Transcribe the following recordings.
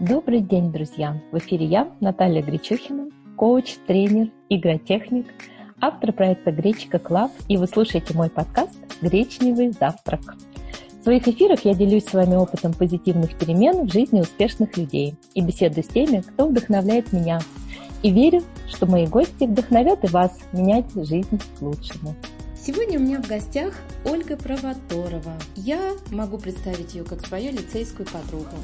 Добрый день, друзья! В эфире я, Наталья Гречухина, коуч, тренер, игротехник, автор проекта Гречка Club, и вы слушаете мой подкаст «Гречневый завтрак». В своих эфирах я делюсь с вами опытом позитивных перемен в жизни успешных людей и беседую с теми, кто вдохновляет меня. И верю, что мои гости вдохновят и вас менять жизнь к лучшему. Сегодня у меня в гостях Ольга Провоторова. Я могу представить ее как свою лицейскую подругу.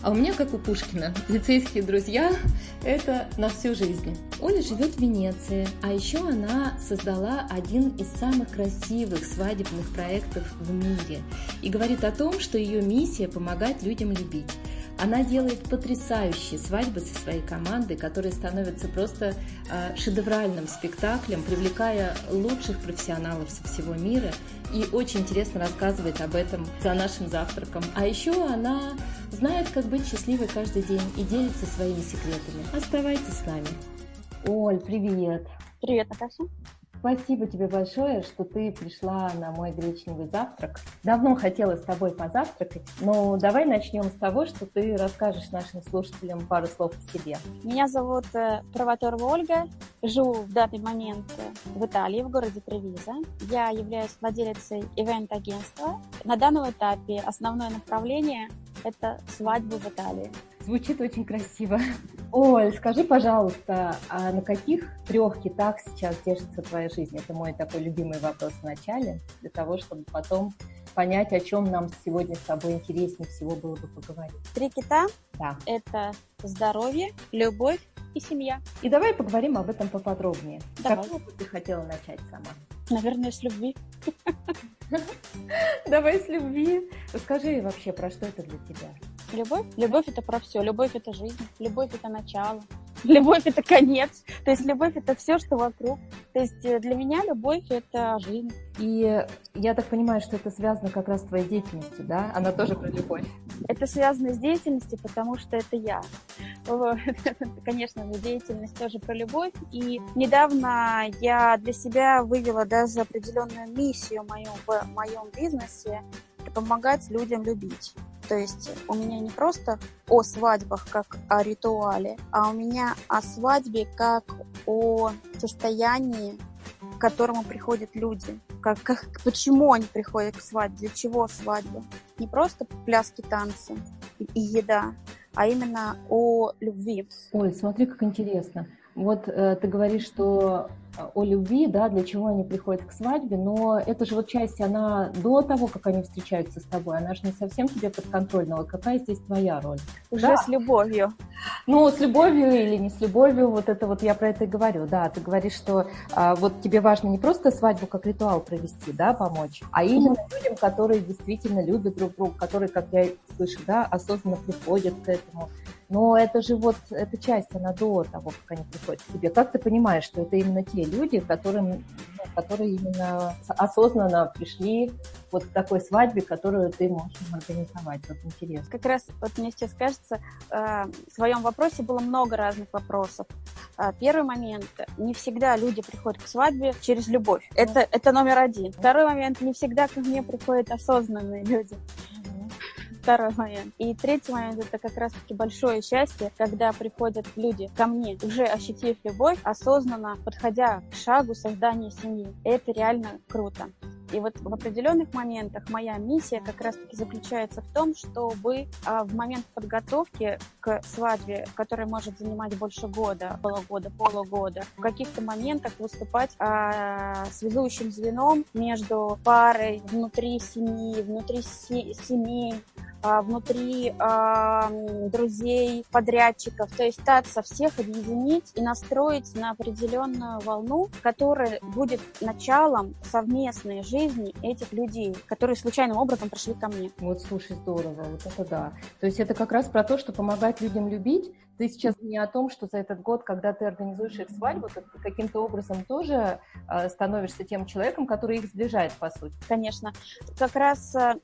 А у меня, как у Пушкина, лицейские друзья – это на всю жизнь. Оля живет в Венеции, а еще она создала один из самых красивых свадебных проектов в мире и говорит о том, что ее миссия – помогать людям любить. Она делает потрясающие свадьбы со своей командой, которые становятся просто э, шедевральным спектаклем, привлекая лучших профессионалов со всего мира. И очень интересно рассказывает об этом за нашим завтраком. А еще она знает, как быть счастливой каждый день и делится своими секретами. Оставайтесь с нами. Оль, привет! Привет, Наташа! Спасибо тебе большое, что ты пришла на мой гречневый завтрак. Давно хотела с тобой позавтракать, но давай начнем с того, что ты расскажешь нашим слушателям пару слов о себе. Меня зовут э, Провоторова Ольга, живу в данный момент в Италии, в городе Тревиза. Я являюсь владелицей ивент-агентства. На данном этапе основное направление – это свадьбы в Италии. Звучит очень красиво. Оль, скажи, пожалуйста, а на каких трех китах сейчас держится твоя жизнь? Это мой такой любимый вопрос в начале, для того, чтобы потом понять, о чем нам сегодня с тобой интереснее всего было бы поговорить. Три кита да. – это здоровье, любовь и семья. И давай поговорим об этом поподробнее. Давай. Какого бы ты хотела начать сама? Наверное, с любви. Давай с любви. Расскажи вообще, про что это для тебя? Любовь? Любовь это про все. Любовь это жизнь. Любовь это начало. Любовь это конец. То есть любовь это все, что вокруг. То есть э, для меня любовь это жизнь. И я так понимаю, что это связано как раз с твоей деятельностью, да? Она тоже про любовь. Это связано с деятельностью, потому что это я. Конечно, деятельность тоже про любовь. И недавно я для себя вывела даже определенную миссию мою в моем бизнесе помогать людям любить. То есть у меня не просто о свадьбах как о ритуале, а у меня о свадьбе как о состоянии, к которому приходят люди. Как, как, почему они приходят к свадьбе, для чего свадьба. Не просто пляски, танцы и, еда, а именно о любви. Ой, смотри, как интересно. Вот э, ты говоришь, что о любви, да, для чего они приходят к свадьбе, но это же вот часть, она до того, как они встречаются с тобой, она же не совсем тебе подконтрольна. Вот какая здесь твоя роль? Уже да. с любовью. Ну, с любовью или не с любовью, вот это вот я про это и говорю, да, ты говоришь, что а, вот тебе важно не просто свадьбу как ритуал провести, да, помочь, а именно людям, которые действительно любят друг друга, которые, как я слышу, да, осознанно приходят к этому, но это же вот, эта часть, она до того, как они приходят к тебе. Как ты понимаешь, что это именно те люди, которым, ну, которые именно осознанно пришли вот к такой свадьбе, которую ты можешь организовать? Вот интересно. Как раз вот мне сейчас кажется, э, в своем вопросе было много разных вопросов. Э, первый момент, не всегда люди приходят к свадьбе через любовь. Это, это номер один. Второй момент, не всегда ко мне приходят осознанные люди второй момент. И третий момент — это как раз-таки большое счастье, когда приходят люди ко мне, уже ощутив любовь, осознанно подходя к шагу создания семьи. Это реально круто. И вот в определенных моментах моя миссия как раз-таки заключается в том, чтобы а, в момент подготовки к свадьбе, которая может занимать больше года, полугода, полугода, в каких-то моментах выступать а, связующим звеном между парой внутри семьи, внутри семей, внутри а, друзей, подрядчиков, то есть пытаться всех объединить и настроить на определенную волну, которая будет началом совместной жизни этих людей, которые случайным образом пришли ко мне. Вот, слушай, здорово, вот это да. То есть это как раз про то, что помогать людям любить, ты сейчас не о том, что за этот год, когда ты организуешь их свадьбу, ты каким-то образом тоже э, становишься тем человеком, который их сближает, по сути. Конечно. Как раз, э,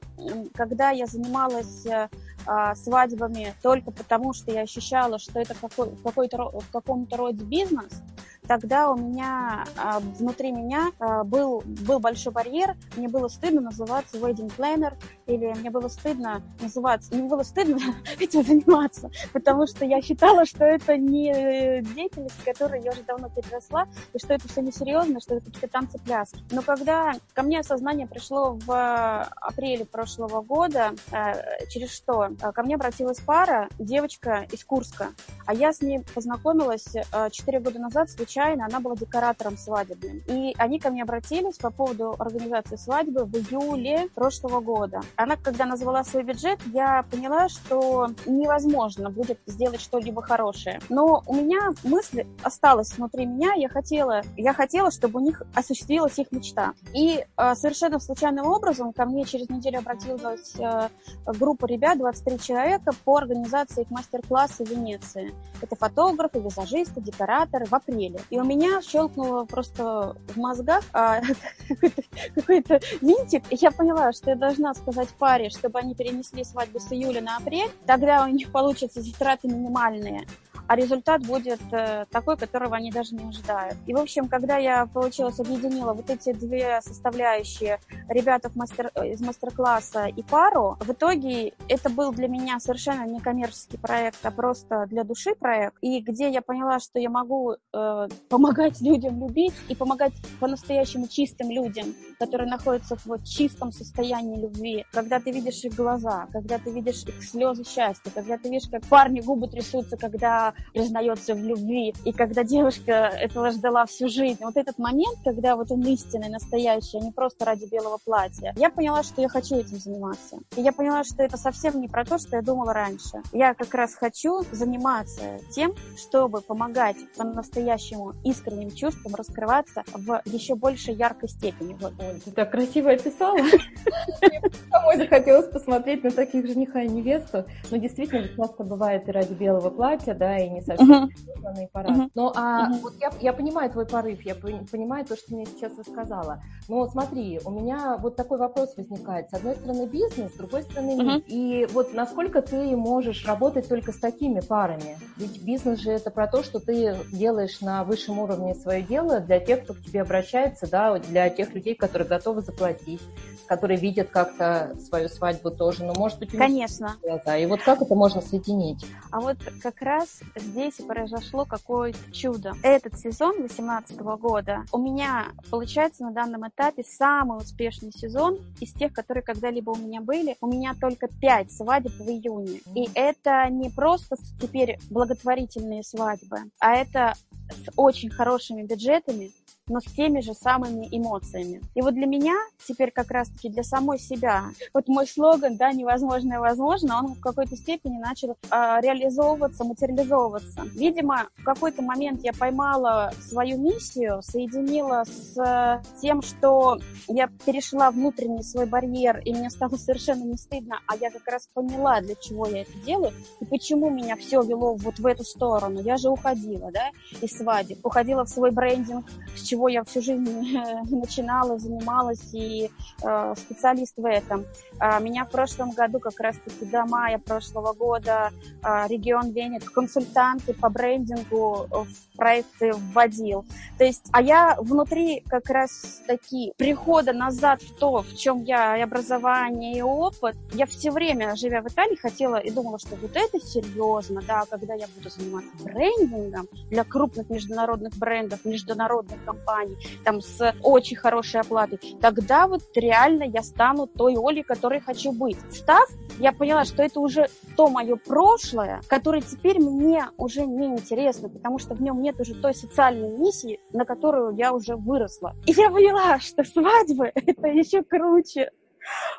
когда я занималась э, а, свадьбами только потому, что я ощущала, что это какой, какой-то, в каком-то роде бизнес, тогда у меня а, внутри меня а, был, был большой барьер, мне было стыдно называться wedding planner, или мне было стыдно называться, мне было стыдно этим заниматься, потому что я считала, что это не деятельность, которую я уже давно переросла, и что это все несерьезно, что это какие-то танцы пляски. Но когда ко мне осознание пришло в апреле прошлого года, э, через что? Ко мне обратилась пара, девочка из Курска, а я с ней познакомилась 4 э, года назад случайно, она была декоратором свадебным. И они ко мне обратились по поводу организации свадьбы в июле прошлого года. Она, когда назвала свой бюджет, я поняла, что невозможно будет сделать что-либо хорошее. Но у меня мысль осталась внутри меня, я хотела, я хотела, чтобы у них осуществилась их мечта. И э, совершенно случайным образом ко мне через неделю обратилась э, группа ребят, 23 человека, по организации их мастер-класса в Венеции. Это фотографы, визажисты, декораторы в апреле. И у меня щелкнуло просто в мозгах а, какой-то, какой-то я поняла, что я должна сказать паре, чтобы они перенесли свадьбу с июля на апрель, тогда у них получатся затраты минимальные а результат будет э, такой, которого они даже не ожидают. И, в общем, когда я, получилось, объединила вот эти две составляющие ребята мастер, э, из мастер-класса и пару, в итоге это был для меня совершенно не коммерческий проект, а просто для души проект, и где я поняла, что я могу э, помогать людям любить и помогать по-настоящему чистым людям, которые находятся в чистом состоянии любви, когда ты видишь их глаза, когда ты видишь их слезы счастья, когда ты видишь, как парни губы трясутся, когда признается в любви, и когда девушка этого ждала всю жизнь. Вот этот момент, когда вот он истинный, настоящий, а не просто ради белого платья, я поняла, что я хочу этим заниматься. И я поняла, что это совсем не про то, что я думала раньше. Я как раз хочу заниматься тем, чтобы помогать по-настоящему искренним чувствам раскрываться в еще большей яркой степени. Вот. Ой, ты так красиво описала. Самой захотелось посмотреть на таких жениха и невесту. Но действительно, часто бывает и ради белого платья, да, и не совсем uh-huh. Uh-huh. Ну, а uh-huh. вот я, я понимаю твой порыв, я понимаю то, что ты мне сейчас рассказала. Но смотри, у меня вот такой вопрос возникает. С одной стороны бизнес, с другой стороны uh-huh. И вот насколько ты можешь работать только с такими парами? Ведь бизнес же это про то, что ты делаешь на высшем уровне свое дело для тех, кто к тебе обращается, да, для тех людей, которые готовы заплатить, которые видят как-то свою свадьбу тоже. Ну, может быть, Конечно. Глаза. И вот как это можно соединить? А вот как раз здесь произошло какое чудо. Этот сезон 2018 года у меня получается на данном этапе самый успешный сезон из тех, которые когда-либо у меня были. У меня только 5 свадеб в июне. И это не просто теперь благотворительные свадьбы, а это с очень хорошими бюджетами, но с теми же самыми эмоциями. И вот для меня теперь как раз-таки для самой себя, вот мой слоган, да, невозможное возможно, он в какой-то степени начал э, реализовываться, материализовываться. Видимо, в какой-то момент я поймала свою миссию, соединила с тем, что я перешла внутренний свой барьер, и мне стало совершенно не стыдно, а я как раз поняла, для чего я это делаю, и почему меня все вело вот в эту сторону. Я же уходила, да, из свадеб, уходила в свой брендинг, с чего я всю жизнь начинала, занималась и э, специалист в этом. А, меня в прошлом году, как раз-таки до мая прошлого года, э, регион Венет консультанты по брендингу в проекты вводил. То есть, а я внутри как раз таки прихода назад в то, в чем я и образование, и опыт, я все время, живя в Италии, хотела и думала, что вот это серьезно, да, когда я буду заниматься брендингом для крупных международных брендов, международных компаний, компаний, там с очень хорошей оплатой, тогда вот реально я стану той Олей, которой хочу быть. Став, я поняла, что это уже то мое прошлое, которое теперь мне уже не интересно, потому что в нем нет уже той социальной миссии, на которую я уже выросла. И я поняла, что свадьбы — это еще круче.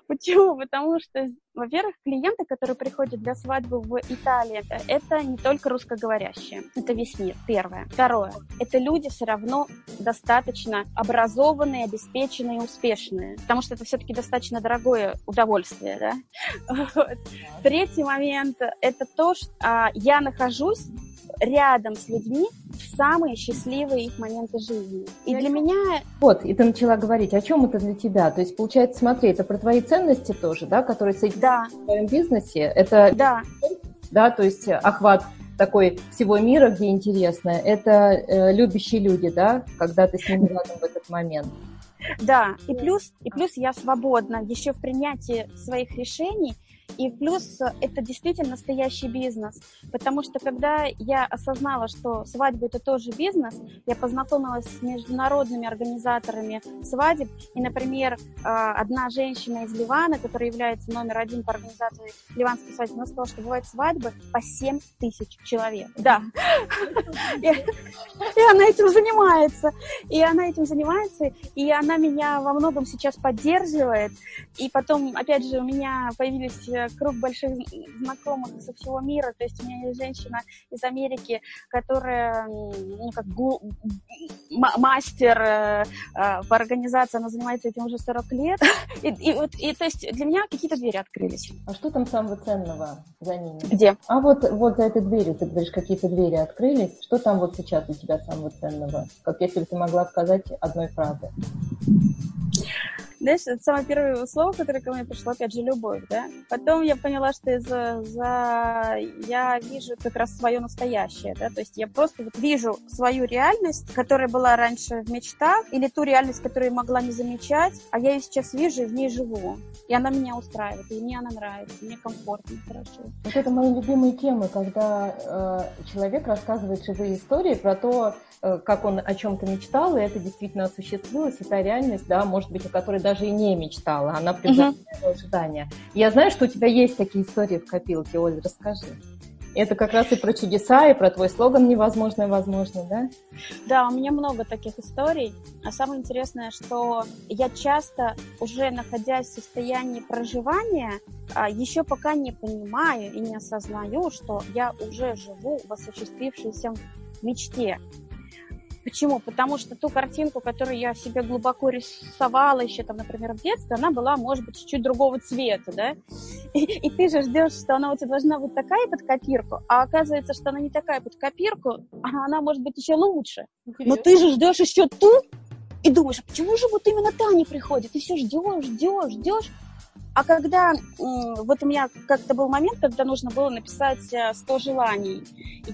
Почему? Потому что, во-первых, клиенты, которые приходят для свадьбы в Италии, это не только русскоговорящие, это весь мир, первое. Второе, это люди все равно достаточно образованные, обеспеченные, успешные, потому что это все-таки достаточно дорогое удовольствие, да? Вот. Третий момент, это то, что а, я нахожусь рядом с людьми в самые счастливые их моменты жизни. И для меня... Вот, и ты начала говорить, о чем это для тебя? То есть, получается, смотри, это про твои ценности тоже, да, которые соединяются да. в твоем бизнесе? Это... Да. Да, то есть охват такой всего мира, где интересно, это э, любящие люди, да, когда ты с ними рядом в этот момент. Да, и плюс, и плюс я свободна еще в принятии своих решений и плюс э, это действительно настоящий бизнес, потому что когда я осознала, что свадьба это тоже бизнес, я познакомилась с международными организаторами свадеб, и, например, а, одна женщина из Ливана, которая является номер один по организации ливанской свадьбы, она сказала, что бывают свадьбы по 7 тысяч человек. Да. И она этим занимается. И она этим занимается, и она меня во многом сейчас поддерживает. И потом, опять же, у меня появились э, круг больших знакомых со всего мира. То есть у меня есть женщина из Америки, которая ну, как мастер э, э, по организации, она занимается этим уже 40 лет. И, и, вот, и то есть для меня какие-то двери открылись. А что там самого ценного за ними? Где? А вот, вот за этой дверью, ты говоришь, какие-то двери открылись. Что там вот сейчас у тебя самого ценного? Как если бы ты могла сказать одной фразой. Знаешь, это самое первое слово, которое ко мне пришло, опять же, любовь, да. Потом я поняла, что за, за... я вижу как раз свое настоящее, да, то есть я просто вот вижу свою реальность, которая была раньше в мечтах, или ту реальность, которую я могла не замечать, а я ее сейчас вижу и в ней живу. И она меня устраивает, и мне она нравится, мне комфортно, хорошо. Вот это мои любимые темы, когда э, человек рассказывает живые истории про то, э, как он о чем-то мечтал, и это действительно осуществилось, и та реальность, да, может быть, о которой даже даже и не мечтала, она превзошла uh-huh. ожидания. Я знаю, что у тебя есть такие истории в копилке, Оль, расскажи. Это как раз и про чудеса, и про твой слоган «Невозможное возможно», да? Да, у меня много таких историй. А самое интересное, что я часто, уже находясь в состоянии проживания, а, еще пока не понимаю и не осознаю, что я уже живу в осуществившейся мечте. Почему? Потому что ту картинку, которую я себе глубоко рисовала еще, там, например, в детстве, она была, может быть, чуть-чуть другого цвета, да? И, и ты же ждешь, что она у тебя должна быть такая под копирку, а оказывается, что она не такая под копирку, а она может быть еще лучше. Но ты же ждешь еще ту, и думаешь, а почему же вот именно та не приходит? Ты все ждешь, ждешь, ждешь, а когда, вот у меня как-то был момент, когда нужно было написать 100 э, желаний,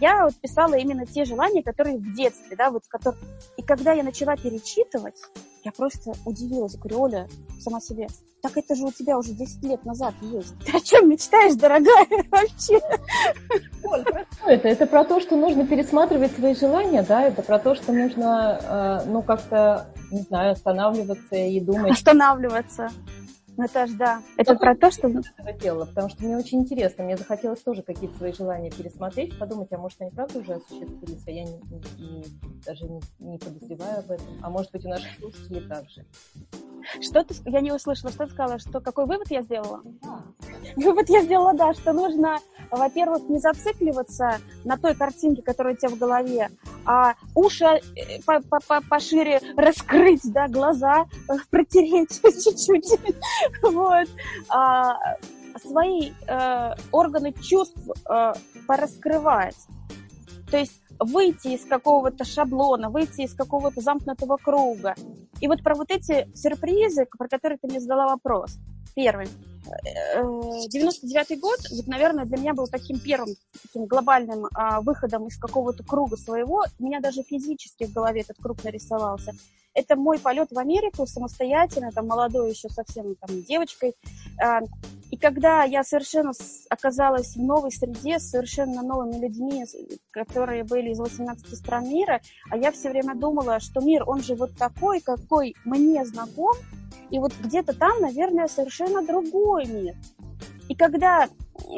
я вот писала именно те желания, которые в детстве, да, вот которые... И когда я начала перечитывать, я просто удивилась, говорю, Оля, сама себе, так это же у тебя уже 10 лет назад есть. Ты о чем мечтаешь, дорогая, вообще? Оль, про что это? Это про то, что нужно пересматривать свои желания, да? Это про то, что нужно, э, ну, как-то, не знаю, останавливаться и думать. Останавливаться. Наташ, да. Это про то, что... делала, потому что мне очень интересно. Мне захотелось тоже какие-то свои желания пересмотреть, подумать, а может, они правда уже осуществились, а я не, не, даже не, не подозреваю об этом. А может быть, у наших слушателей также. Что ты... Я не услышала, что ты сказала, что какой вывод я сделала? Да. Вывод я сделала, да, что нужно, во-первых, не зацикливаться на той картинке, которая у тебя в голове, а уши э, по -по пошире раскрыть, да, глаза э, протереть чуть-чуть, вот. А, свои э, органы чувств э, пораскрывать. То есть выйти из какого-то шаблона, выйти из какого-то замкнутого круга. И вот про вот эти сюрпризы, про которые ты мне задала вопрос. Первый. 99 э, год, вот, наверное, для меня был таким первым таким глобальным а, выходом из какого-то круга своего. У меня даже физически в голове этот круг нарисовался. Это мой полет в Америку самостоятельно, там молодой еще совсем там девочкой. А, и когда я совершенно оказалась в новой среде с совершенно новыми людьми, которые были из 18 стран мира, а я все время думала, что мир, он же вот такой, какой мне знаком, и вот где-то там, наверное, совершенно другой мир. И когда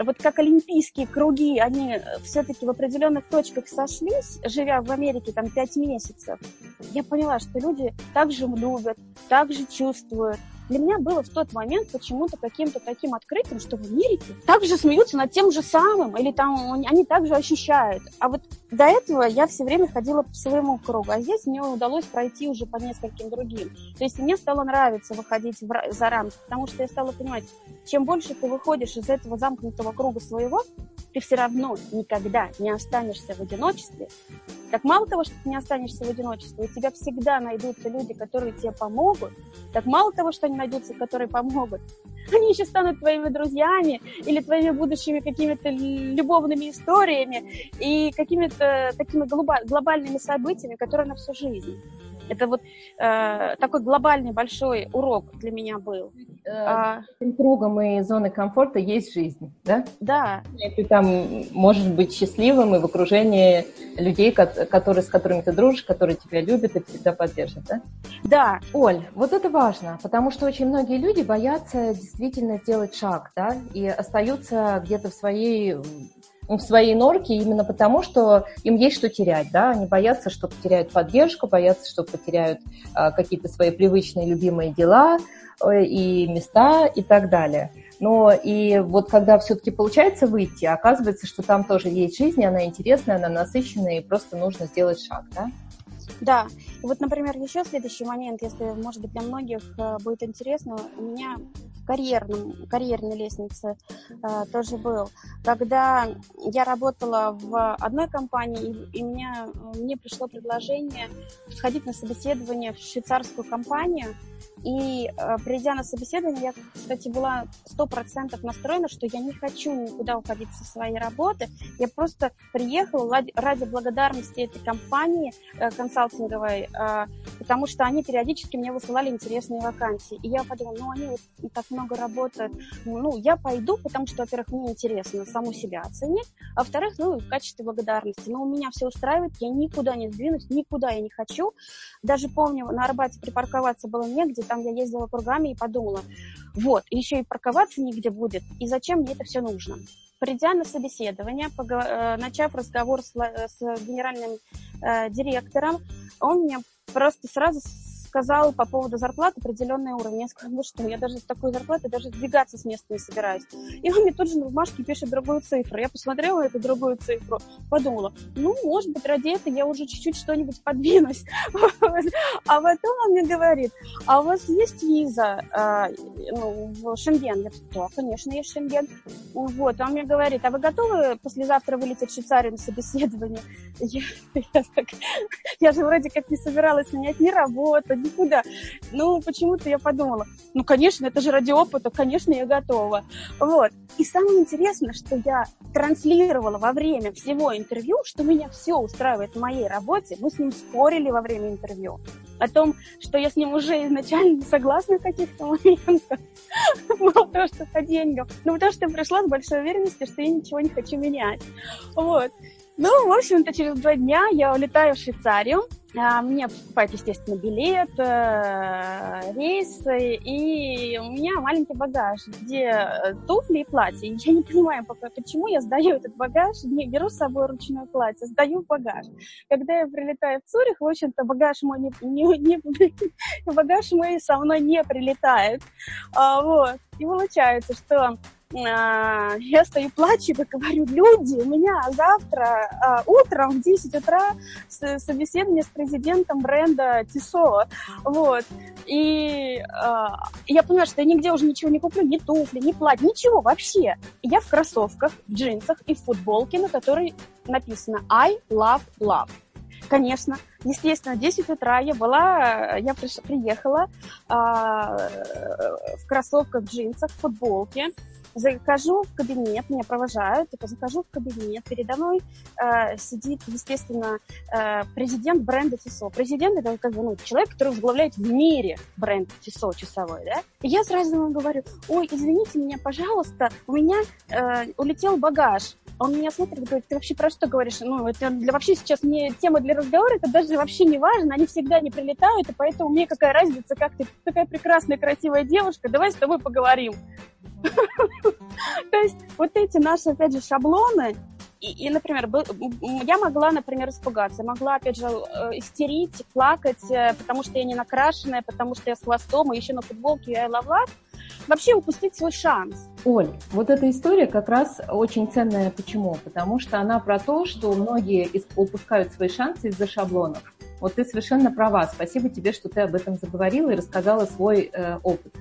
вот как олимпийские круги, они все-таки в определенных точках сошлись, живя в Америке там пять месяцев, я поняла, что люди также любят, также чувствуют, для меня было в тот момент почему-то каким-то таким открытием, что в Америке также смеются над тем же самым, или там они также ощущают. А вот до этого я все время ходила по своему кругу, а здесь мне удалось пройти уже по нескольким другим. То есть мне стало нравиться выходить в, за рамки, потому что я стала понимать, чем больше ты выходишь из этого замкнутого круга своего, ты все равно никогда не останешься в одиночестве, так мало того, что ты не останешься в одиночестве, у тебя всегда найдутся люди, которые тебе помогут, так мало того, что они найдутся, которые помогут, они еще станут твоими друзьями или твоими будущими какими-то любовными историями и какими-то такими глобальными событиями, которые на всю жизнь. Это вот э, такой глобальный большой урок для меня был. Э, а, кругом и зоны комфорта есть жизнь, да? Да. И ты там можешь быть счастливым и в окружении людей, которые, с которыми ты дружишь, которые тебя любят и всегда поддержат, да? Да. Оль, вот это важно, потому что очень многие люди боятся действительно сделать шаг, да, и остаются где-то в своей в своей норке именно потому, что им есть что терять, да, они боятся, что потеряют поддержку, боятся, что потеряют а, какие-то свои привычные, любимые дела э, и места и так далее. Но и вот когда все-таки получается выйти, оказывается, что там тоже есть жизнь, она интересная, она насыщенная, и просто нужно сделать шаг, да? Да. И вот, например, еще следующий момент, если, может быть, для многих э, будет интересно, у меня карьерном, карьерной лестнице э, тоже был. Когда я работала в одной компании, и, меня, мне пришло предложение сходить на собеседование в швейцарскую компанию, и э, придя на собеседование, я, кстати, была сто процентов настроена, что я не хочу никуда уходить со своей работы. Я просто приехала ради благодарности этой компании э, консалтинговой, э, потому что они периодически мне высылали интересные вакансии. И я подумала, ну, они вот так много работают. Ну, я пойду, потому что, во-первых, мне интересно саму себя оценить, а во-вторых, ну, в качестве благодарности. Но у меня все устраивает, я никуда не сдвинусь, никуда я не хочу. Даже помню, на Арбате припарковаться было негде, там я ездила кругами и подумала, вот, еще и парковаться нигде будет, и зачем мне это все нужно? Придя на собеседование, э, начав разговор с, с генеральным э, директором, он мне просто сразу сказал по поводу зарплаты определенный уровень. Я сказала, ну что, я даже с такой зарплатой даже сдвигаться с места не собираюсь. И он мне тут же на бумажке пишет другую цифру. Я посмотрела эту другую цифру, подумала, ну, может быть, ради этого я уже чуть-чуть что-нибудь подвинусь. А потом он мне говорит, а у вас есть виза а, ну, в Шенген? Я да, конечно, есть Шенген. Вот, он мне говорит, а вы готовы послезавтра вылететь в Швейцарию на собеседование? Я, я, так, я же вроде как не собиралась менять ни работу, никуда. Ну, почему-то я подумала, ну, конечно, это же ради опыта, конечно, я готова. Вот. И самое интересное, что я транслировала во время всего интервью, что меня все устраивает в моей работе. Мы с ним спорили во время интервью о том, что я с ним уже изначально не согласна в каких-то моментах. Мало того, что по деньгам. Ну, потому что я пришла с большой уверенностью, что я ничего не хочу менять. Вот. Ну, в общем-то, через два дня я улетаю в Швейцарию. А, мне покупают, естественно, билет, э, рейс, и у меня маленький багаж, где э, туфли и платье. Я не понимаю, почему я сдаю этот багаж, не беру с собой ручное платье, сдаю багаж. Когда я прилетаю в Цюрих, в общем-то, багаж мой, не, не, не, багаж мой со мной не прилетает. А, вот. И получается, что я стою, плачу и говорю, люди, у меня завтра а, утром в 10 утра собеседование с президентом бренда Тисо, вот, и а, я понимаю, что я нигде уже ничего не куплю, ни туфли, ни платье, ничего вообще. Я в кроссовках, в джинсах и в футболке, на которой написано I love love. Конечно, естественно, в 10 утра я была, я приехала а, в кроссовках, джинсах, футболке, Захожу в кабинет, меня провожают, типа захожу в кабинет, передо мной э, сидит, естественно, э, президент бренда Тисо. Президент это как бы ну, человек, который возглавляет в мире бренд Тисо часовой, да? И я сразу ему говорю, ой, извините меня, пожалуйста, у меня э, улетел багаж. Он меня смотрит и говорит, ты вообще про что говоришь? Ну, это для вообще сейчас не тема для разговора, это даже вообще не важно, они всегда не прилетают, и поэтому мне какая разница, как ты такая прекрасная, красивая девушка, давай с тобой поговорим. То есть вот эти наши, опять же, шаблоны, и, и, например, я могла, например, испугаться, могла, опять же, э, истерить, плакать, э, потому что я не накрашенная, потому что я с хвостом, и еще на футболке я лавлав, вообще упустить свой шанс. Оль, вот эта история как раз очень ценная. Почему? Потому что она про то, что многие упускают свои шансы из-за шаблонов. Вот ты совершенно права. Спасибо тебе, что ты об этом заговорила и рассказала свой э, опыт.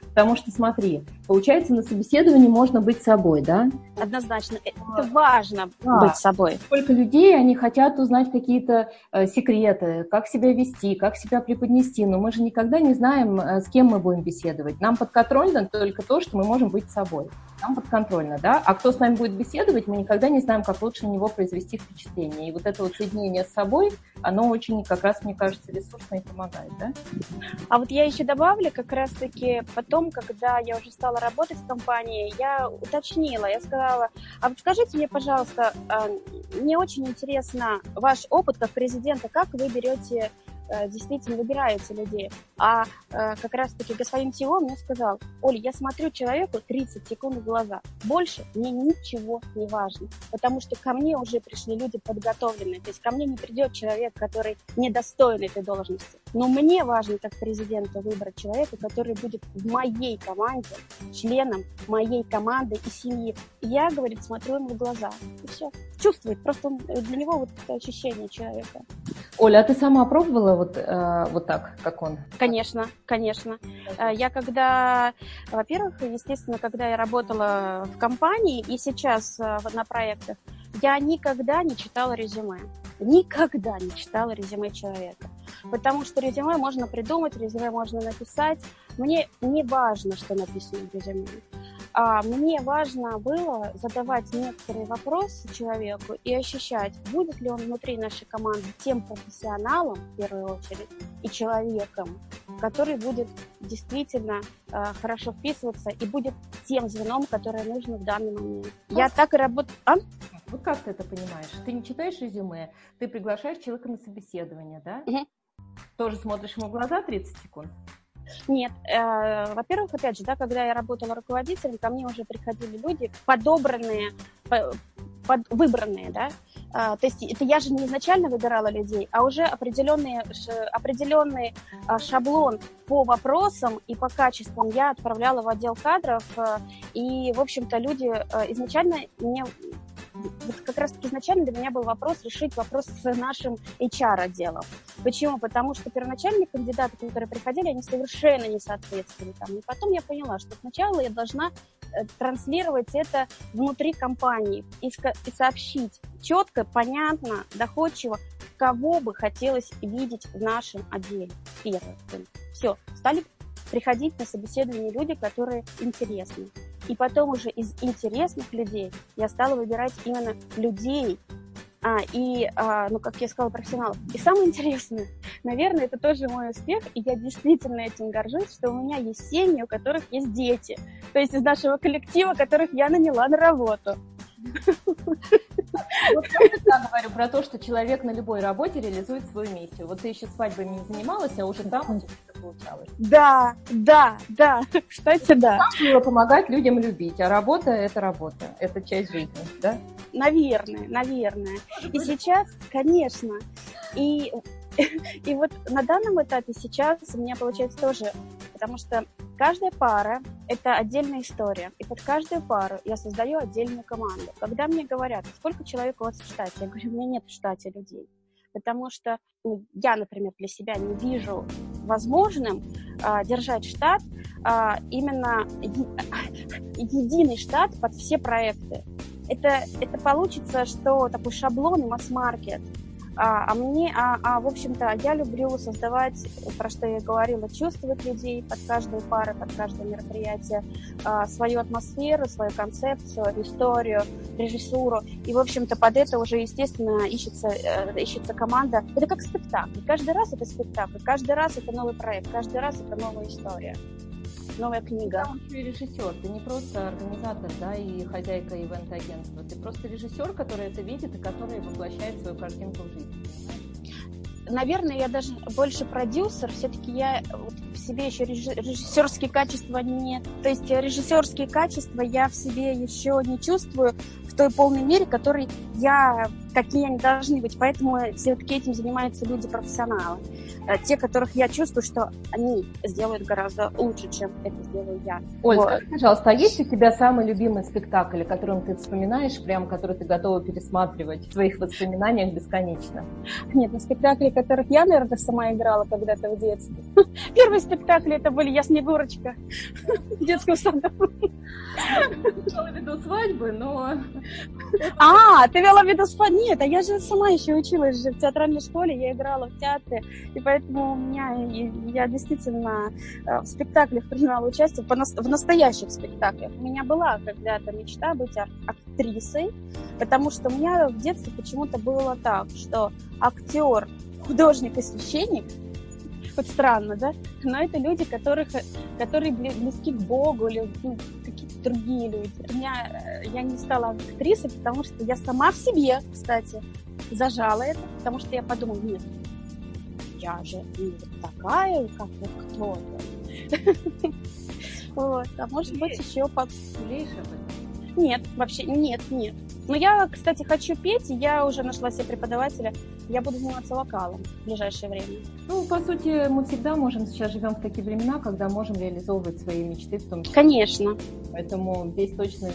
Потому что, смотри, Получается, на собеседовании можно быть собой, да? Однозначно. Это важно да. быть собой. Сколько людей, они хотят узнать какие-то э, секреты, как себя вести, как себя преподнести, но мы же никогда не знаем, э, с кем мы будем беседовать. Нам подконтрольно только то, что мы можем быть собой. Нам подконтрольно, да? А кто с нами будет беседовать, мы никогда не знаем, как лучше на него произвести впечатление. И вот это вот соединение с собой, оно очень, как раз, мне кажется, ресурсно и помогает, да? А вот я еще добавлю, как раз-таки потом, когда я уже стала работать в компании, я уточнила, я сказала, а вот скажите мне, пожалуйста, а, мне очень интересно ваш опыт как президента, как вы берете Э, действительно выбираете людей. А э, как раз-таки господин Тио мне сказал, Оля, я смотрю человеку 30 секунд в глаза. Больше мне ничего не важно, потому что ко мне уже пришли люди подготовленные. То есть ко мне не придет человек, который недостоин этой должности. Но мне важно, как президенту, выбрать человека, который будет в моей команде, членом моей команды и семьи. Я, говорит, смотрю ему в глаза. И все. Чувствует. Просто для него вот это ощущение человека. Оля, а ты сама пробовала вот, э, вот так, как он? Конечно, конечно. Э, я когда, во-первых, естественно, когда я работала в компании и сейчас э, на проектах, я никогда не читала резюме. Никогда не читала резюме человека. Потому что резюме можно придумать, резюме можно написать. Мне не важно, что написано в резюме. А мне важно было задавать некоторые вопросы человеку и ощущать, будет ли он внутри нашей команды тем профессионалом, в первую очередь, и человеком, который будет действительно э, хорошо вписываться и будет тем звеном, которое нужно в данный момент. Я так и работаю. А? Вот как ты это понимаешь? Ты не читаешь резюме, ты приглашаешь человека на собеседование, да? Угу. Тоже смотришь ему в глаза 30 секунд? Нет. Э, во-первых, опять же, да, когда я работала руководителем, ко мне уже приходили люди, подобранные, под, выбранные, да, а, то есть это я же не изначально выбирала людей, а уже определенный, определенный а, шаблон по вопросам и по качествам я отправляла в отдел кадров, э, и, в общем-то, люди э, изначально мне как раз таки изначально для меня был вопрос решить вопрос с нашим HR-отделом. Почему? Потому что первоначальные кандидаты, которые приходили, они совершенно не соответствовали там. И потом я поняла, что сначала я должна э, транслировать это внутри компании и, и сообщить четко, понятно, доходчиво, кого бы хотелось видеть в нашем отделе. Первое. Все, стали приходить на собеседование люди, которые интересны. И потом уже из интересных людей я стала выбирать именно людей, а, и, а, ну, как я сказала, профессионалов. И самое интересное, наверное, это тоже мой успех, и я действительно этим горжусь, что у меня есть семьи, у которых есть дети. То есть из нашего коллектива, которых я наняла на работу. Вот я всегда говорю про то, что человек на любой работе реализует свою миссию. Вот ты еще свадьбой не занималась, а уже там у тебя получалось. Да, да, да. Кстати, да. Было помогать людям любить, а работа – это работа, это часть жизни, да? Наверное, наверное. И сейчас, конечно, и и вот на данном этапе сейчас у меня получается тоже, потому что Каждая пара – это отдельная история, и под каждую пару я создаю отдельную команду. Когда мне говорят, сколько человек у вас в штате, я говорю, у меня нет в штате людей, потому что ну, я, например, для себя не вижу возможным а, держать штат а, именно е- единый штат под все проекты. Это, это получится, что такой шаблон масс-маркет – а, а мне, а, а в общем-то, я люблю создавать, про что я говорила, чувствовать людей под каждую пару, под каждое мероприятие, а, свою атмосферу, свою концепцию, историю, режиссуру. И, в общем-то, под это уже, естественно, ищется, э, ищется команда. Это как спектакль. Каждый раз это спектакль, каждый раз это новый проект, каждый раз это новая история новая книга. Ты еще и режиссер, ты не просто организатор, да, и хозяйка ивент-агентства, ты просто режиссер, который это видит и который воплощает свою картинку в жизнь. Наверное, я даже больше продюсер, все-таки я вот в себе еще режиссерские качества не... То есть режиссерские качества я в себе еще не чувствую в той полной мере, которой я какие они должны быть. Поэтому все-таки этим занимаются люди-профессионалы. Э, те, которых я чувствую, что они сделают гораздо лучше, чем это сделаю я. Оль, вот. скажи, пожалуйста, а есть у тебя самый любимый спектакль, о котором ты вспоминаешь, прям который ты готова пересматривать в своих воспоминаниях бесконечно? Нет, на спектакле, которых я, наверное, сама играла когда-то в детстве. Первые спектакли это были «Я Снегурочка» в детском саду. Имела в виду свадьбы, но... А, ты вела в виду свадьбы? Нет, а я же сама еще училась же в театральной школе, я играла в театре, и поэтому у меня, я действительно э, в спектаклях принимала участие, в настоящих спектаклях. У меня была когда-то мечта быть актрисой, потому что у меня в детстве почему-то было так, что актер, художник и священник вот странно, да? Но это люди, которых, которые близки к Богу или ну, какие-то другие люди. У меня, э, я не стала актрисой, потому что я сама в себе, кстати, зажала это, потому что я подумала, нет, я же не такая, как вот кто-то. Вот, а может быть еще под... Нет, вообще нет, нет. Но я, кстати, хочу петь, и я уже нашла себе преподавателя. Я буду заниматься вокалом в ближайшее время. Ну, по сути, мы всегда можем, сейчас живем в такие времена, когда можем реализовывать свои мечты в том числе. Конечно. Поэтому здесь точно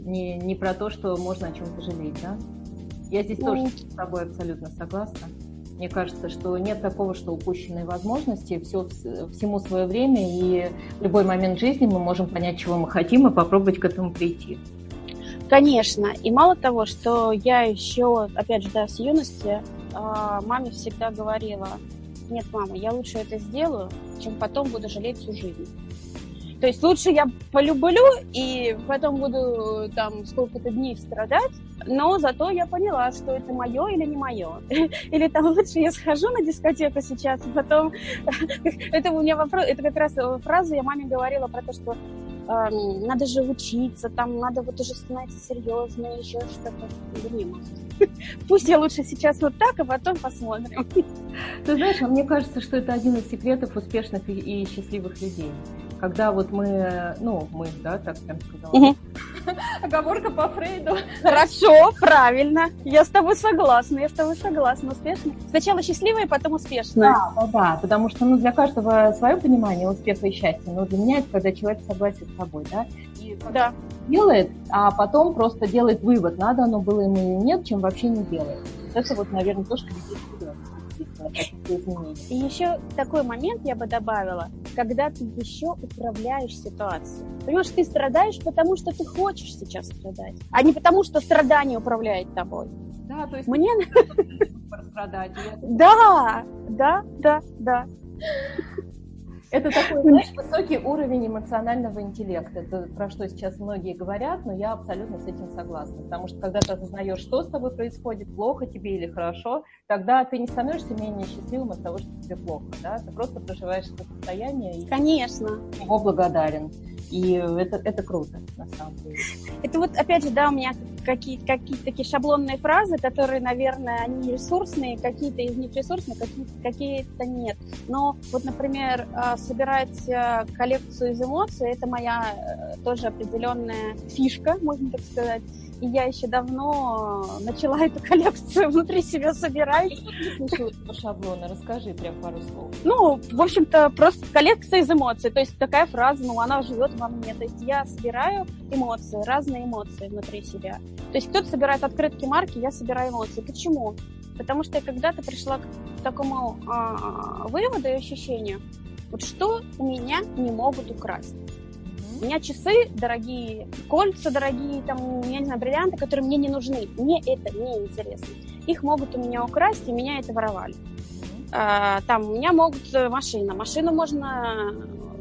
не, не про то, что можно о чем-то жалеть, да? Я здесь ну, тоже с тобой абсолютно согласна. Мне кажется, что нет такого, что упущенные возможности, все, всему свое время, и в любой момент жизни мы можем понять, чего мы хотим, и попробовать к этому прийти. Конечно. И мало того, что я еще, опять же, да, с юности а, маме всегда говорила, нет, мама, я лучше это сделаю, чем потом буду жалеть всю жизнь. То есть лучше я полюблю и потом буду там сколько-то дней страдать, но зато я поняла, что это мое или не мое. Или там лучше я схожу на дискотеку сейчас, и потом... это у меня вопрос, это как раз фраза я маме говорила про то, что э, надо же учиться, там надо вот уже становиться серьезно, еще что-то. Пусть я лучше сейчас вот так, а потом посмотрим. Ты знаешь, а мне кажется, что это один из секретов успешных и счастливых людей когда вот мы, ну, мы, да, так прям сказала. Угу. Оговорка по Фрейду. Хорошо, правильно. Я с тобой согласна, я с тобой согласна. Успешно. Сначала счастливая, потом успешная. Да, да, да, потому что, ну, для каждого свое понимание успеха и счастья. Но для меня это когда человек согласен с собой, да. И да. делает, а потом просто делает вывод, надо оно было ему или нет, чем вообще не делает. Это вот, наверное, то, что. И еще такой момент я бы добавила, когда ты еще управляешь ситуацией. Понимаешь, ты страдаешь, потому что ты хочешь сейчас страдать, а не потому, что страдание управляет тобой. Да, то есть мне страдать. Да, да, да, да. Это такой, знаешь, высокий уровень эмоционального интеллекта. Это про что сейчас многие говорят, но я абсолютно с этим согласна. Потому что когда ты осознаешь, что с тобой происходит, плохо тебе или хорошо, тогда ты не становишься менее счастливым от того, что тебе плохо. Да? Ты просто проживаешь это состояние и Конечно. его благодарен. И это, это круто, на самом деле. Это вот, опять же, да, у меня какие-то какие такие шаблонные фразы, которые, наверное, они ресурсные, какие-то из них ресурсные, какие-то какие нет. Но вот, например, а, собирать а, коллекцию из эмоций, это моя э, тоже определенная фишка, можно так сказать и я еще давно начала эту коллекцию внутри себя собирать. По шаблону, расскажи прям пару слов. Ну, в общем-то, просто коллекция из эмоций, то есть такая фраза, ну, она живет во мне, то есть я собираю эмоции, разные эмоции внутри себя. То есть кто-то собирает открытки марки, я собираю эмоции. Почему? Потому что я когда-то пришла к такому а, выводу и ощущению, вот что у меня не могут украсть. У меня часы дорогие, кольца дорогие, там, я не знаю, бриллианты, которые мне не нужны. Мне это не интересно. Их могут у меня украсть, и меня это воровали. А, там, у меня могут э, машина. Машину можно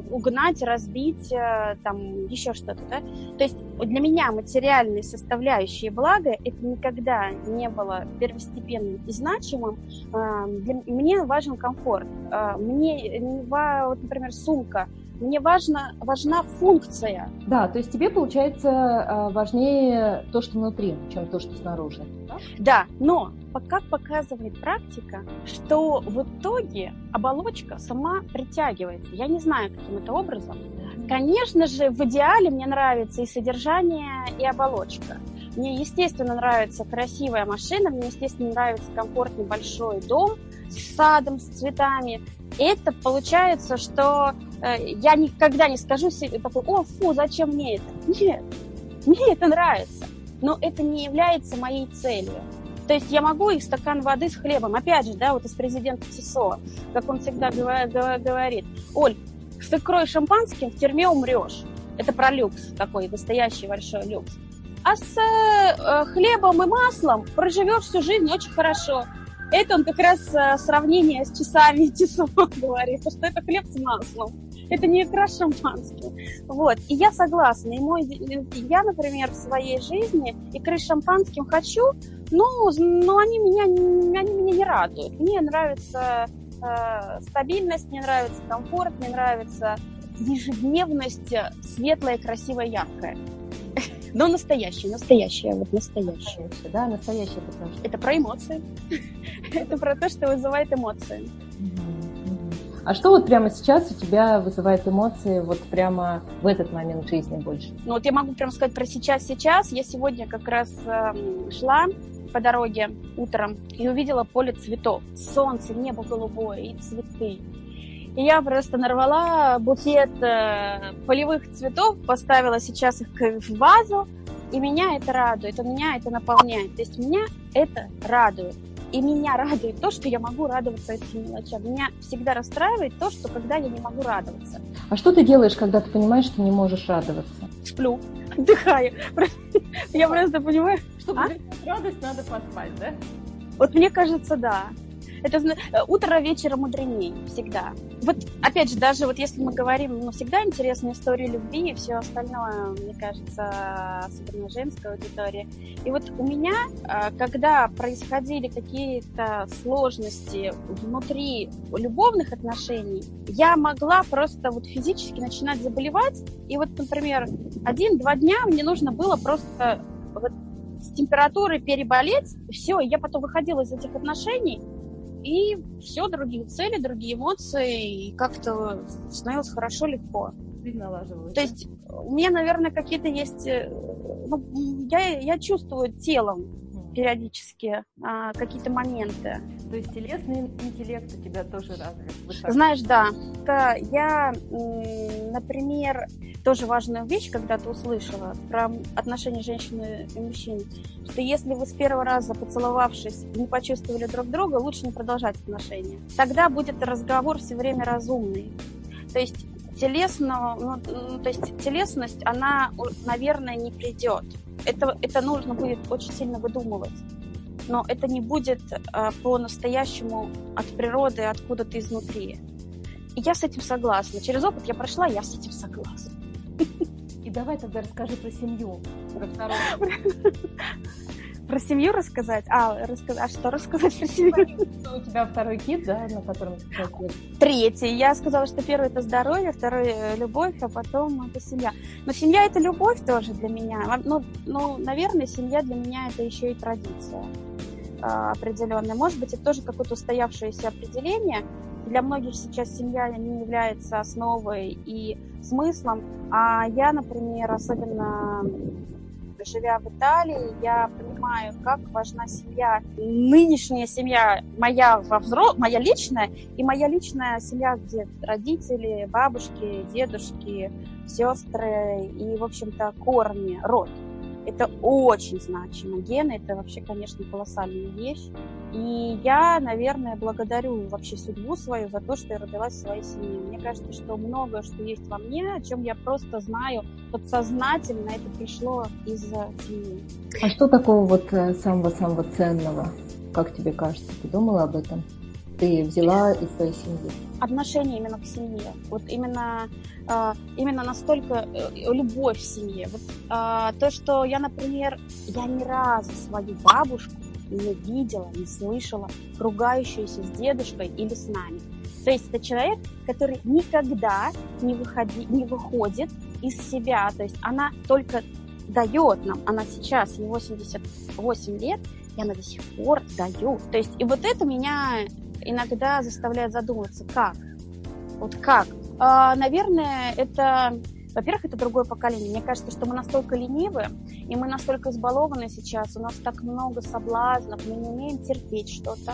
угнать, разбить, э, там, еще что-то, да? То есть для меня материальные составляющие блага это никогда не было первостепенным и значимым. А, для, мне важен комфорт. А, мне, вот, например, сумка – мне важно, важна функция. Да, то есть тебе, получается, э, важнее то, что внутри, чем то, что снаружи. Да, да но как показывает практика, что в итоге оболочка сама притягивается. Я не знаю, каким это образом. Конечно же, в идеале мне нравится и содержание, и оболочка. Мне, естественно, нравится красивая машина, мне, естественно, нравится комфортный большой дом с садом, с цветами. Это получается, что я никогда не скажу себе такой, о, фу, зачем мне это? Нет, мне это нравится, но это не является моей целью. То есть я могу и стакан воды с хлебом. Опять же, да, вот из президента СИСО, как он всегда говорит, Оль, с икрой шампанским в тюрьме умрешь. Это про люкс такой, настоящий большой люкс. А с э, хлебом и маслом проживешь всю жизнь очень хорошо. Это он как раз э, сравнение с часами ТИСО говорит, что это хлеб с маслом. Это не икра с шампанским. Вот. И я согласна. И мой, я, например, в своей жизни икры шампанским хочу, но, но они, меня, они меня не радуют. Мне нравится э, стабильность, мне нравится комфорт, мне нравится ежедневность светлая, красивая, яркая. Но настоящая, настоящая, вот настоящая. Да, настоящая это тоже. Это про эмоции. Это про то, что вызывает эмоции. А что вот прямо сейчас у тебя вызывает эмоции вот прямо в этот момент жизни больше? Ну вот я могу прямо сказать про сейчас-сейчас. Я сегодня как раз э, шла по дороге утром и увидела поле цветов. Солнце, небо голубое и цветы. И я просто нарвала букет э, полевых цветов, поставила сейчас их в вазу, и меня это радует, и меня это наполняет. То есть меня это радует. И меня радует то, что я могу радоваться этим мелочам. Меня всегда расстраивает то, что когда я не могу радоваться. А что ты делаешь, когда ты понимаешь, что не можешь радоваться? Сплю, отдыхаю. Я просто понимаю... Чтобы а? радость, надо поспать, да? Вот мне кажется, да. Это э, утро вечера мудренее всегда. Вот, опять же, даже вот если мы говорим, ну, всегда интересная история любви и все остальное, мне кажется, особенно женская аудитория. И вот у меня, э, когда происходили какие-то сложности внутри любовных отношений, я могла просто вот физически начинать заболевать. И вот, например, один-два дня мне нужно было просто вот с температурой переболеть, все, я потом выходила из этих отношений, и все, другие цели, другие эмоции, и как-то становилось хорошо, легко. То есть у меня, наверное, какие-то есть... Э, ну, я, я чувствую телом периодически а, какие-то моменты. То есть телесный интеллект у тебя тоже развит? Высоко. Знаешь, да. Я, например, тоже важную вещь когда-то услышала про отношения женщины и мужчин, что если вы с первого раза, поцеловавшись, не почувствовали друг друга, лучше не продолжать отношения. Тогда будет разговор все время разумный. То есть телесно, ну, то есть телесность, она, наверное, не придет. Это, это нужно будет очень сильно выдумывать. Но это не будет э, по-настоящему от природы, откуда-то изнутри. И я с этим согласна. Через опыт я прошла, я с этим согласна. И давай тогда расскажи про семью, про. Про семью рассказать? А, рассказ... а что рассказать про семью? У тебя второй кит, да, на котором ты? Третий. Я сказала, что первый это здоровье, второй э, любовь, а потом это семья. Но семья это любовь тоже для меня. Ну, ну наверное, семья для меня это еще и традиция а, определенная. Может быть, это тоже какое-то устоявшееся определение. Для многих сейчас семья не является основой и смыслом. А я, например, особенно живя в Италии, я понимаю, как важна семья. Нынешняя семья моя, во взро... моя личная, и моя личная семья, где родители, бабушки, дедушки, сестры и, в общем-то, корни, род. Это очень значимо. Гены – это вообще, конечно, колоссальная вещь. И я, наверное, благодарю вообще судьбу свою за то, что я родилась в своей семье. Мне кажется, что многое, что есть во мне, о чем я просто знаю подсознательно, это пришло из-за семьи. А что такого вот э, самого-самого ценного, как тебе кажется? Ты думала об этом? Ты взяла из своей семьи? Отношение именно к семье. Вот именно а, именно настолько э, любовь в семье. Вот, а, то, что я, например, я ни разу свою бабушку не видела, не слышала, ругающуюся с дедушкой или с нами. То есть это человек, который никогда не, выходи, не выходит из себя. То есть она только дает нам, она сейчас, ей 88 лет, и она до сих пор дает. То есть и вот это меня иногда заставляет задуматься, как? Вот как? А, наверное, это Во-первых, это другое поколение. Мне кажется, что мы настолько ленивы, и мы настолько избалованы сейчас, у нас так много соблазнов, мы не умеем терпеть что-то.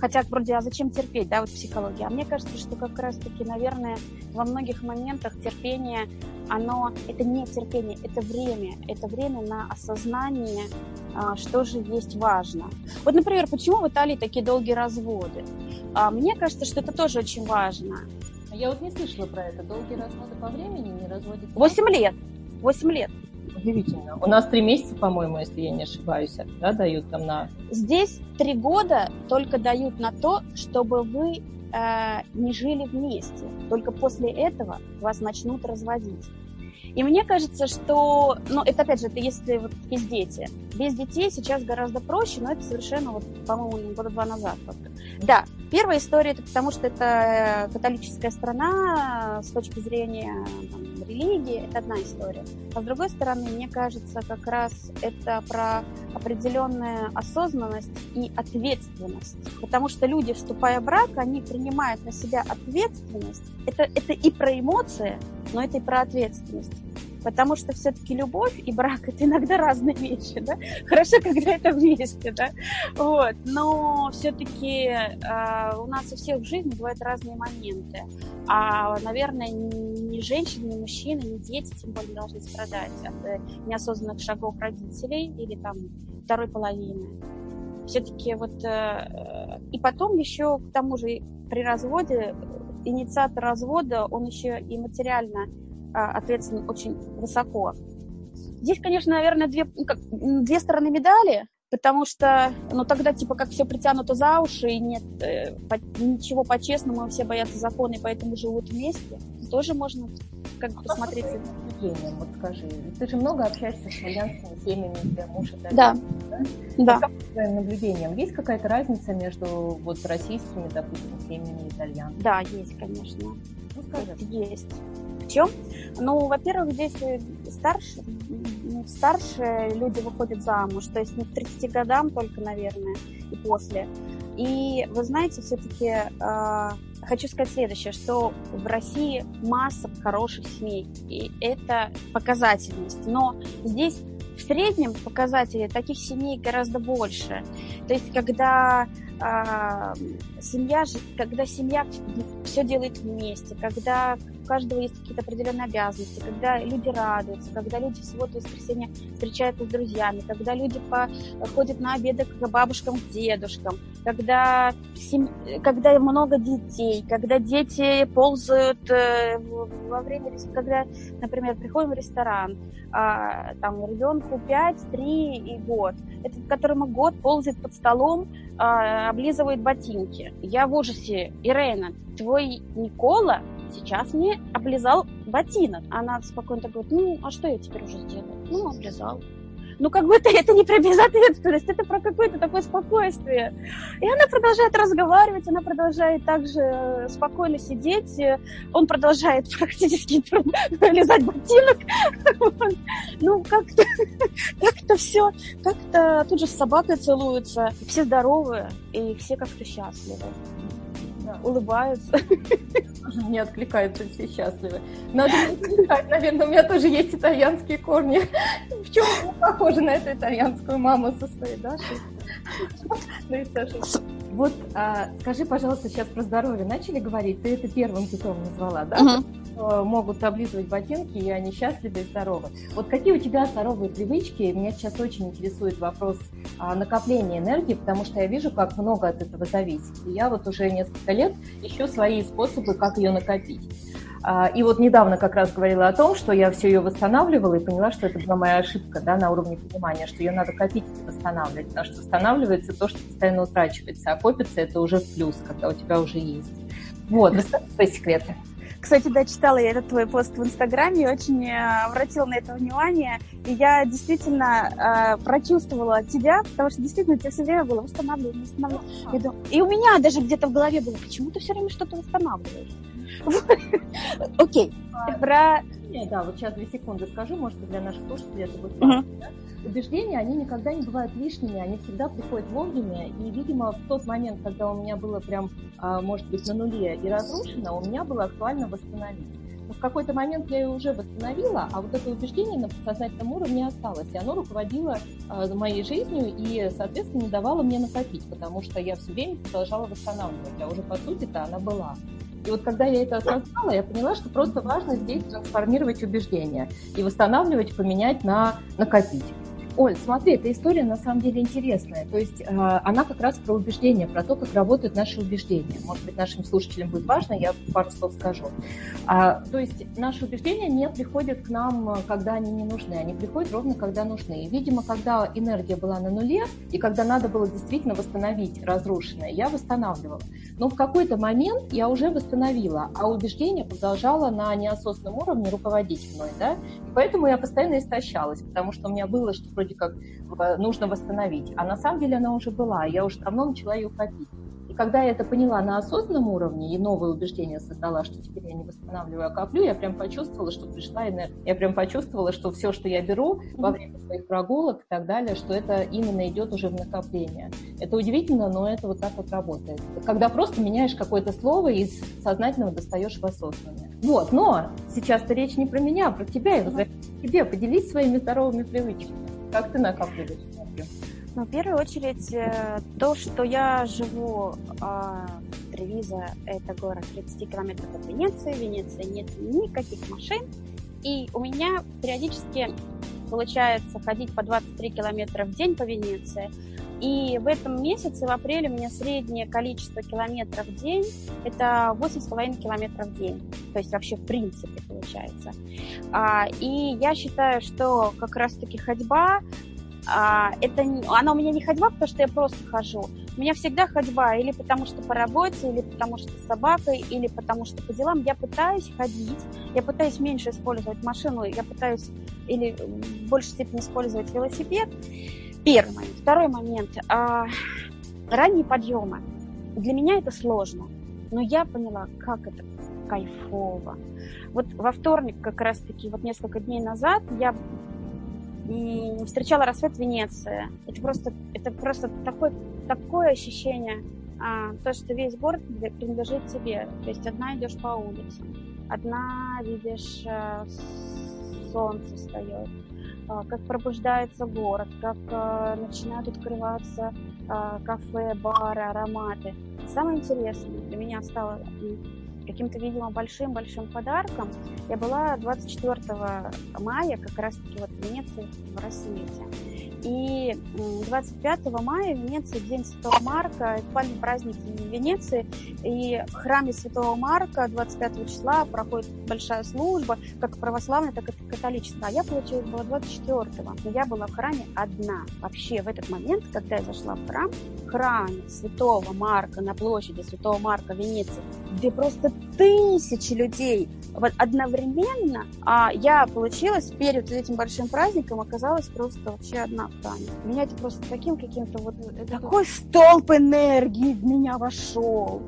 Хотя, вроде, а зачем терпеть, да, вот психология. А мне кажется, что как раз-таки, наверное, во многих моментах терпение, оно, это не терпение, это время. Это время на осознание, а, что же есть важно. Вот, например, почему в Италии такие долгие разводы? А, мне кажется, что это тоже очень важно. Я вот не слышала про это. Долгие разводы по времени не разводятся? Восемь лет. Восемь лет. Удивительно. У нас три месяца, по-моему, если я не ошибаюсь, да, дают там на... Здесь три года только дают на то, чтобы вы э, не жили вместе. Только после этого вас начнут разводить. И мне кажется, что, ну, это опять же, это если вот есть дети. Без детей сейчас гораздо проще, но это совершенно, вот, по-моему, года два назад. Да, первая история, это потому что это католическая страна с точки зрения там, религии, это одна история. А с другой стороны, мне кажется, как раз это про определенную осознанность и ответственность. Потому что люди, вступая в брак, они принимают на себя ответственность. Это, это и про эмоции, но это и про ответственность. Потому что все-таки любовь и брак это иногда разные вещи, да? Хорошо, когда это вместе, да? Вот. Но все-таки э, а, у нас у всех в жизни бывают разные моменты. А, наверное, ни женщины, ни мужчины, ни дети, тем более, должны страдать от э, неосознанных шагов родителей или там второй половины. Все-таки вот... Э, и потом еще, к тому же, при разводе инициатор развода, он еще и материально ответственен очень высоко. Здесь, конечно, наверное, две, ну, как, две стороны медали, потому что, ну, тогда, типа, как все притянуто за уши, и нет э, по, ничего по-честному, все боятся закона, и поэтому живут вместе. Тоже можно как бы посмотреть. Наблюдением, вот скажи, ты же много общаешься с итальянскими семьями, где муж итальянец, да? Да. да. Вот твоим наблюдением, есть какая-то разница между вот российскими, допустим, семьями итальянцами? Да, есть, конечно. Ну, скажи. Есть. Чем? Ну, во-первых, здесь старше, старше люди выходят замуж, то есть не к 30 годам только, наверное, и после. И вы знаете, все-таки э, хочу сказать следующее, что в России масса хороших семей, и это показательность. Но здесь в среднем показатели таких семей гораздо больше. То есть, когда э, семья, когда семья все делает вместе, когда каждого есть какие-то определенные обязанности, когда люди радуются, когда люди в субботу и воскресенье встречаются с друзьями, когда люди по, ходят на обеды к бабушкам, к дедушкам, когда, сем... когда много детей, когда дети ползают э, во время, когда, например, приходим в ресторан, а, там ребенку 5, 3 и год, этот, которому год ползает под столом, а, облизывает ботинки. Я в ужасе. Ирена, твой Никола сейчас мне облизал ботинок. Она спокойно так говорит, ну, а что я теперь уже сделаю? Ну, облизал. Ну, как бы это, не про безответственность, это про какое-то такое спокойствие. И она продолжает разговаривать, она продолжает также спокойно сидеть, он продолжает практически лизать ботинок. Ну, как-то как все, как-то тут же с собакой целуются, все здоровые, и все как-то счастливы да. улыбаются. Тоже не откликаются, все счастливы. Надо наверное, у меня тоже есть итальянские корни. В чем похоже на эту итальянскую маму со своей Дашей? Ну и Саша. Вот а, скажи, пожалуйста, сейчас про здоровье начали говорить. Ты это первым китом назвала, да? Могут облизывать ботинки, и они счастливы и здоровы. Вот какие у тебя здоровые привычки? Меня сейчас очень интересует вопрос а, накопления энергии, потому что я вижу, как много от этого зависит. И я вот уже несколько лет ищу свои способы, как ее накопить. А, и вот недавно как раз говорила о том, что я все ее восстанавливала и поняла, что это была моя ошибка да, на уровне понимания, что ее надо копить и восстанавливать, потому что восстанавливается то, что постоянно утрачивается, а копится это уже в плюс, когда у тебя уже есть. Вот, расскажи свои секреты. Кстати, да, читала я этот твой пост в Инстаграме и очень э, обратила на это внимание. И я действительно э, прочувствовала тебя, потому что действительно тебе все время было восстанавливать, восстанавливать. И у меня даже где-то в голове было, почему ты все время что-то восстанавливаешь? Окей. Про... Да, вот сейчас две секунды скажу, может для наших слушателей это будет важно. Убеждения, они никогда не бывают лишними, они всегда приходят вовремя. И, видимо, в тот момент, когда у меня было прям, а, может быть, на нуле и разрушено, у меня было актуально восстановить. Но в какой-то момент я ее уже восстановила, а вот это убеждение на подсознательном уровне осталось, и оно руководило э, моей жизнью и, соответственно, не давало мне накопить, потому что я все время продолжала восстанавливать, а уже по сути-то она была. И вот когда я это осознала, я поняла, что просто важно здесь трансформировать убеждения и восстанавливать, поменять на накопить. Оль, смотри, эта история на самом деле интересная. То есть э, она как раз про убеждения, про то, как работают наши убеждения. Может быть, нашим слушателям будет важно, я пару слов скажу. А, то есть наши убеждения не приходят к нам, когда они не нужны, они приходят ровно, когда нужны. И, видимо, когда энергия была на нуле, и когда надо было действительно восстановить разрушенное, я восстанавливала. Но в какой-то момент я уже восстановила, а убеждение продолжало на неосознанном уровне руководить мной. Да? И поэтому я постоянно истощалась, потому что у меня было, что вроде как э, нужно восстановить. А на самом деле она уже была, я уже давно начала ее копить. И когда я это поняла на осознанном уровне и новое убеждение создала, что теперь я не восстанавливаю, а коплю, я прям почувствовала, что пришла энергия. Я прям почувствовала, что все, что я беру во время своих прогулок и так далее, что это именно идет уже в накопление. Это удивительно, но это вот так вот работает. Когда просто меняешь какое-то слово и из сознательного достаешь в осознанное. Вот, но сейчас-то речь не про меня, а про тебя. Я возвращаюсь к тебе. Поделись своими здоровыми привычками. Как ты накапливаешь энергию? Ну, в первую очередь, э, то, что я живу э, Тревиза, это город 30 километров от Венеции. В Венеции нет никаких машин. И у меня периодически получается ходить по 23 километра в день по Венеции. И в этом месяце, в апреле, у меня среднее количество километров в день – это 8,5 километров в день. То есть вообще в принципе получается. А, и я считаю, что как раз-таки ходьба а, это, она у меня не ходьба, потому что я просто хожу. У меня всегда ходьба или потому что по работе, или потому что с собакой, или потому что по делам. Я пытаюсь ходить, я пытаюсь меньше использовать машину, я пытаюсь или в большей степени использовать велосипед. Первый момент. Второй момент. А, ранние подъемы. Для меня это сложно, но я поняла, как это кайфово. Вот во вторник, как раз-таки, вот несколько дней назад, я встречала рассвет Венеции. Это просто, это просто такое, такое ощущение, а, то, что весь город принадлежит тебе. То есть одна идешь по улице, одна видишь а, солнце встает, как пробуждается город, как а, начинают открываться а, кафе, бары, ароматы. Самое интересное для меня стало каким-то, видимо, большим-большим подарком. Я была 24 мая как раз-таки вот в Венеции, в России. И 25 мая в Венеции День Святого Марка, буквально праздник Венеции. И в храме Святого Марка 25 числа проходит большая служба, как православная, так и католическая. А я, получилось, была 24-го. Но я была в храме одна. Вообще в этот момент, когда я зашла в храм, в храме Святого Марка на площади Святого Марка Венеции, где просто тысячи людей вот одновременно, а я получилась перед этим большим праздником оказалась просто вообще одна в тайне. Меня это просто таким каким-то вот такой столб энергии в меня вошел.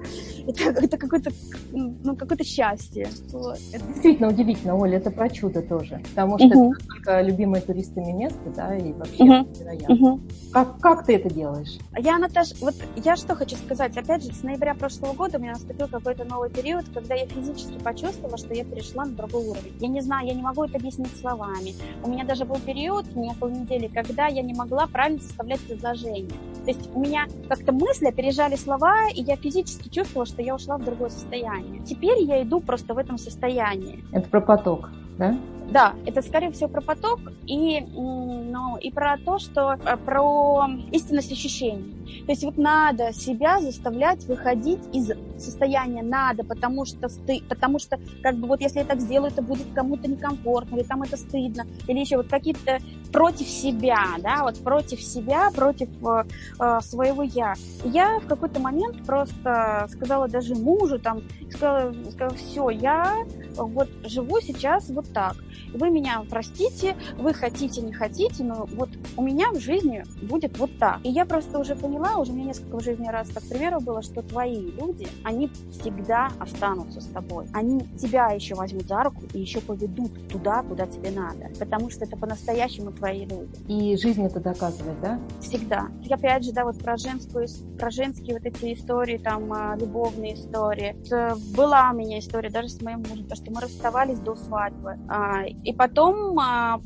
Это, это какое-то ну, какое-то счастье. Вот. Это действительно удивительно, Оля, это про чудо тоже. Потому что uh-huh. это только любимое туристами место, да, и вообще uh-huh. невероятно. Uh-huh. Как, как ты это делаешь? Я, Наташа, вот я что хочу сказать. Опять же, с ноября прошлого года у меня наступил какой-то новый период, когда я физически почувствовала, что я перешла на другой уровень. Я не знаю, я не могу это объяснить словами. У меня даже был период, у меня полнедели, когда я не могла правильно составлять предложение. То есть у меня как-то мысли опережали слова, и я физически чувствовала, что я ушла в другое состояние. Теперь я иду просто в этом состоянии. Это про поток, да? Да, это скорее всего про поток и, ну, и про то, что э, про истинность ощущений. То есть вот надо себя заставлять выходить из состояния надо, потому что сты, потому что как бы вот если я так сделаю, это будет кому-то некомфортно, или там это стыдно, или еще вот какие-то против себя, да, вот против себя, против э, э своего я. Я в какой-то момент просто сказала даже мужу там, сказала, сказала все, я вот живу сейчас вот так. Вы меня простите, вы хотите, не хотите, но вот у меня в жизни будет вот так. И я просто уже поняла, уже меня несколько в жизни раз так примеров было, что твои люди, они всегда останутся с тобой. Они тебя еще возьмут за руку и еще поведут туда, куда тебе надо. Потому что это по-настоящему твои люди. И жизнь это доказывает, да? Всегда. И опять же, да, вот про женскую, про женские вот эти истории, там, а, любовные истории. Была у меня история даже с моим мужем, то, что мы расставались до свадьбы. А, и потом,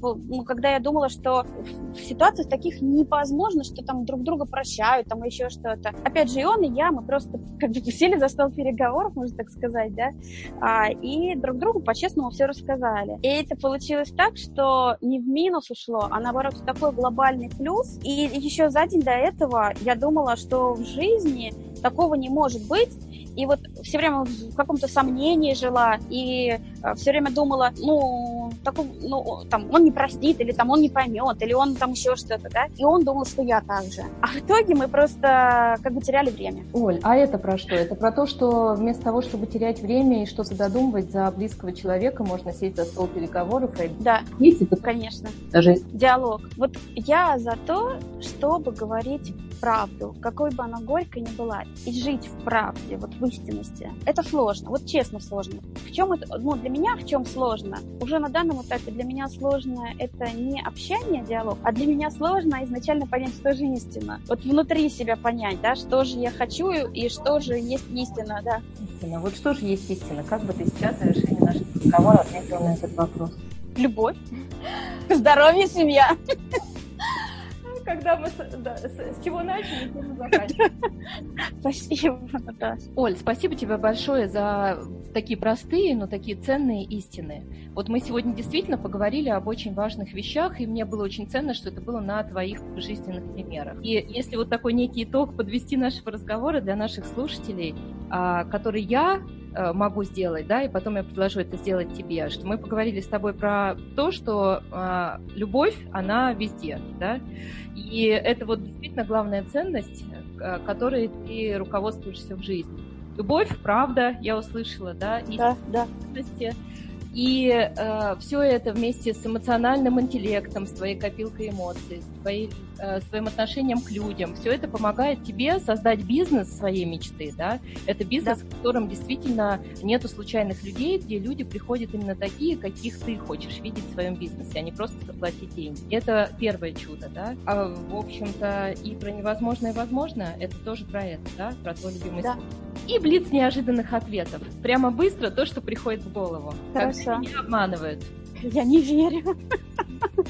ну, когда я думала, что в ситуациях таких невозможно, что там друг друга прощают, там еще что-то. Опять же, и он, и я, мы просто как бы сели за стол переговоров, можно так сказать, да, и друг другу по-честному все рассказали. И это получилось так, что не в минус ушло, а наоборот в такой глобальный плюс. И еще за день до этого я думала, что в жизни такого не может быть, и вот все время в каком-то сомнении жила, и э, все время думала, ну, такой, ну, там, он не простит, или там он не поймет, или он там еще что-то, да, и он думал, что я так же. А в итоге мы просто как бы теряли время. Оль, а это про что? Это про то, что вместо того, чтобы терять время и что-то додумывать за близкого человека, можно сесть за стол переговоров и... Да, Есть это? конечно. Даже... Диалог. Вот я за то, чтобы говорить правду, какой бы она горькой ни была, и жить в правде, вот в истинности. Это сложно, вот честно сложно. В чем это, ну, для меня в чем сложно? Уже на данном этапе для меня сложно это не общение, диалог, а для меня сложно изначально понять, что же истина. Вот внутри себя понять, да, что же я хочу и что же есть истина, да. Истина. Вот что же есть истина? Как бы ты сейчас в завершении нашего разговора ответила на этот вопрос? Любовь, здоровье, семья когда мы да, с, с чего начали, тем. Спасибо, Наташа. Оль, спасибо тебе большое за такие простые, но такие ценные истины. Вот мы сегодня действительно поговорили об очень важных вещах, и мне было очень ценно, что это было на твоих жизненных примерах. И если вот такой некий итог подвести нашего разговора для наших слушателей, а, который я могу сделать, да, и потом я предложу это сделать тебе, что мы поговорили с тобой про то, что э, любовь, она везде, да, и это вот действительно главная ценность, э, которой ты руководствуешься в жизни. Любовь, правда, я услышала, да, и да, да. И э, все это вместе с эмоциональным интеллектом, с твоей копилкой эмоций, с, твоей, э, с твоим отношением к людям, все это помогает тебе создать бизнес своей мечты, да? Это бизнес, да. в котором действительно нету случайных людей, где люди приходят именно такие, каких ты хочешь видеть в своем бизнесе, а не просто заплатить деньги. Это первое чудо, да? А, в общем-то, и про невозможное возможно, это тоже про это, да? Про твой любимый да. И блиц неожиданных ответов. Прямо быстро то, что приходит в голову. Хорошо. Когда меня обманывают. Я не верю.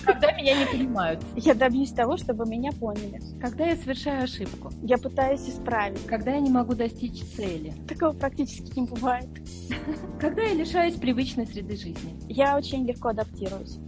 Когда меня не понимают. Я добьюсь того, чтобы меня поняли. Когда я совершаю ошибку. Я пытаюсь исправить. Когда я не могу достичь цели. Такого практически не бывает. Когда я лишаюсь привычной среды жизни. Я очень легко адаптируюсь.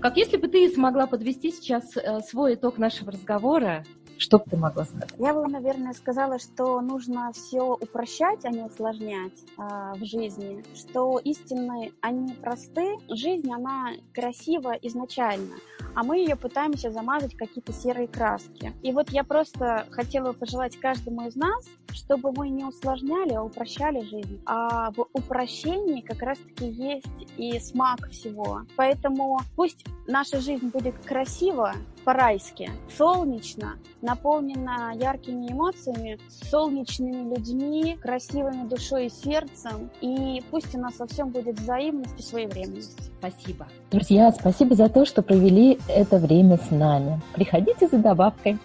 Как если бы ты смогла подвести сейчас э, свой итог нашего разговора что бы ты могла сказать? Я бы, наверное, сказала, что нужно все упрощать, а не усложнять э, в жизни. Что истины, они просты. Жизнь, она красива изначально а мы ее пытаемся замазать какие-то серые краски. И вот я просто хотела пожелать каждому из нас, чтобы мы не усложняли, а упрощали жизнь. А в упрощении как раз-таки есть и смак всего. Поэтому пусть наша жизнь будет красива, по-райски, солнечно, наполнена яркими эмоциями, солнечными людьми, красивыми душой и сердцем. И пусть у нас во всем будет взаимность и своевременность. Спасибо. Друзья, спасибо за то, что провели это время с нами. Приходите за добавкой.